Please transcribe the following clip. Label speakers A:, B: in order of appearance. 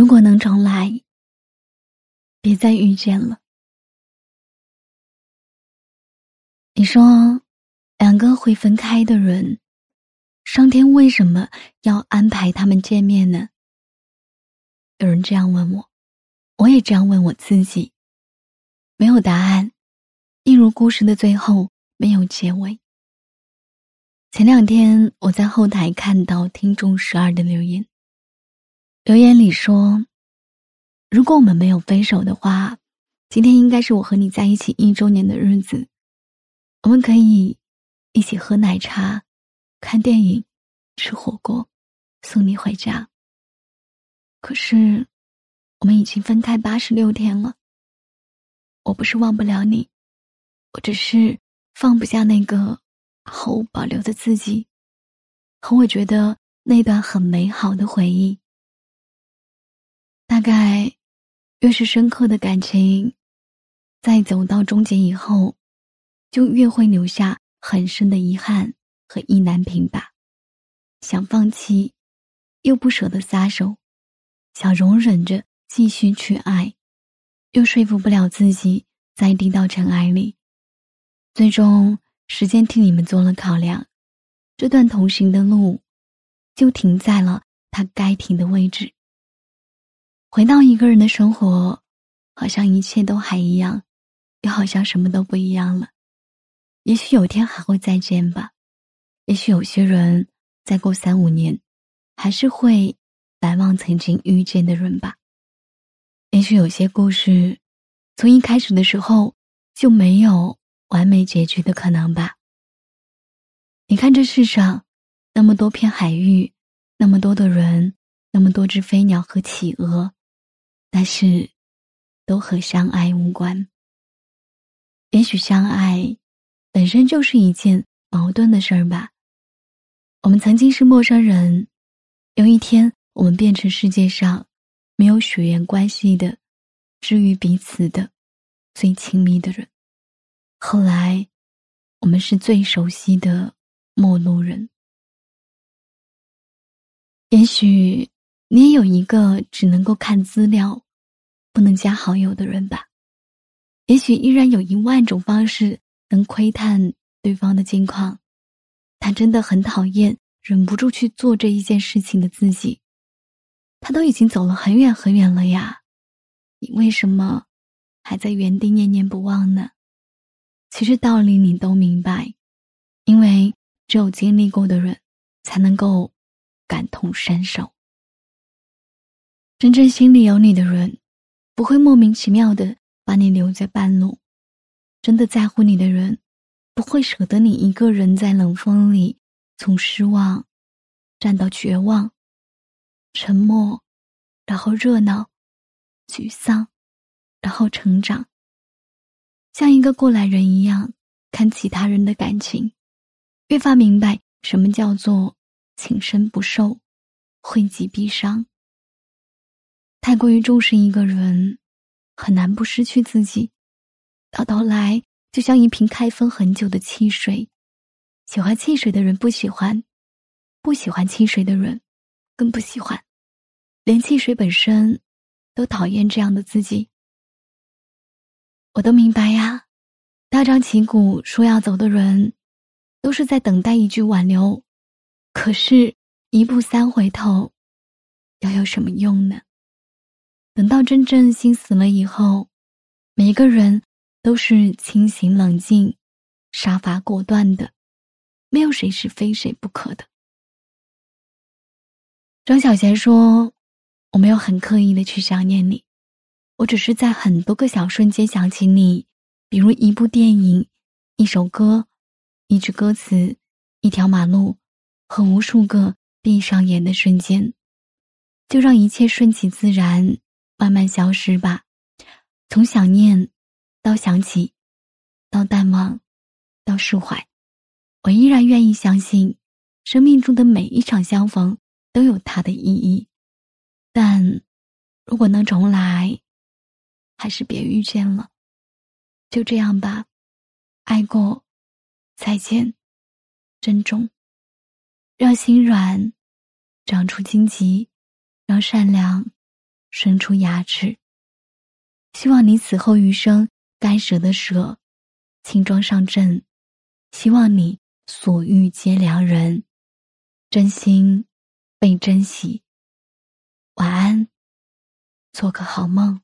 A: 如果能重来，别再遇见了。你说，两个会分开的人，上天为什么要安排他们见面呢？有人这样问我，我也这样问我自己。没有答案，一如故事的最后没有结尾。前两天我在后台看到听众十二的留言。留言里说：“如果我们没有分手的话，今天应该是我和你在一起一周年的日子。我们可以一起喝奶茶、看电影、吃火锅，送你回家。可是，我们已经分开八十六天了。我不是忘不了你，我只是放不下那个毫无保留的自己，和我觉得那段很美好的回忆。”大概，越是深刻的感情，在走到终结以后，就越会留下很深的遗憾和意难平吧。想放弃，又不舍得撒手；想容忍着继续去爱，又说服不了自己再低到尘埃里。最终，时间替你们做了考量，这段同行的路，就停在了它该停的位置。回到一个人的生活，好像一切都还一样，又好像什么都不一样了。也许有天还会再见吧，也许有些人再过三五年，还是会来忘曾经遇见的人吧。也许有些故事，从一开始的时候就没有完美结局的可能吧。你看这世上，那么多片海域，那么多的人，那么多只飞鸟和企鹅。但是，都和相爱无关。也许相爱本身就是一件矛盾的事儿吧。我们曾经是陌生人，有一天我们变成世界上没有血缘关系的、至于彼此的最亲密的人。后来，我们是最熟悉的陌路人。也许。你也有一个只能够看资料，不能加好友的人吧？也许依然有一万种方式能窥探对方的近况，他真的很讨厌忍不住去做这一件事情的自己。他都已经走了很远很远了呀，你为什么还在原地念念不忘呢？其实道理你都明白，因为只有经历过的人，才能够感同身受。真正心里有你的人，不会莫名其妙的把你留在半路；真的在乎你的人，不会舍得你一个人在冷风里从失望站到绝望，沉默，然后热闹，沮丧，然后成长。像一个过来人一样看其他人的感情，越发明白什么叫做情深不寿，惠及必伤。太过于重视一个人，很难不失去自己。到头来，就像一瓶开封很久的汽水，喜欢汽水的人不喜欢，不喜欢汽水的人更不喜欢，连汽水本身都讨厌这样的自己。我都明白呀，大张旗鼓说要走的人，都是在等待一句挽留。可是，一步三回头，又有什么用呢？等到真正心死了以后，每一个人都是清醒冷静、杀伐果断的，没有谁是非谁不可的。张小娴说：“我没有很刻意的去想念你，我只是在很多个小瞬间想起你，比如一部电影、一首歌、一句歌词、一条马路和无数个闭上眼的瞬间，就让一切顺其自然。”慢慢消失吧，从想念，到想起，到淡忘，到释怀，我依然愿意相信，生命中的每一场相逢都有它的意义。但，如果能重来，还是别遇见了。就这样吧，爱过，再见，珍重，让心软长出荆棘，让善良。伸出牙齿。希望你此后余生该舍的舍，轻装上阵。希望你所遇皆良人，真心被珍惜。晚安，做个好梦。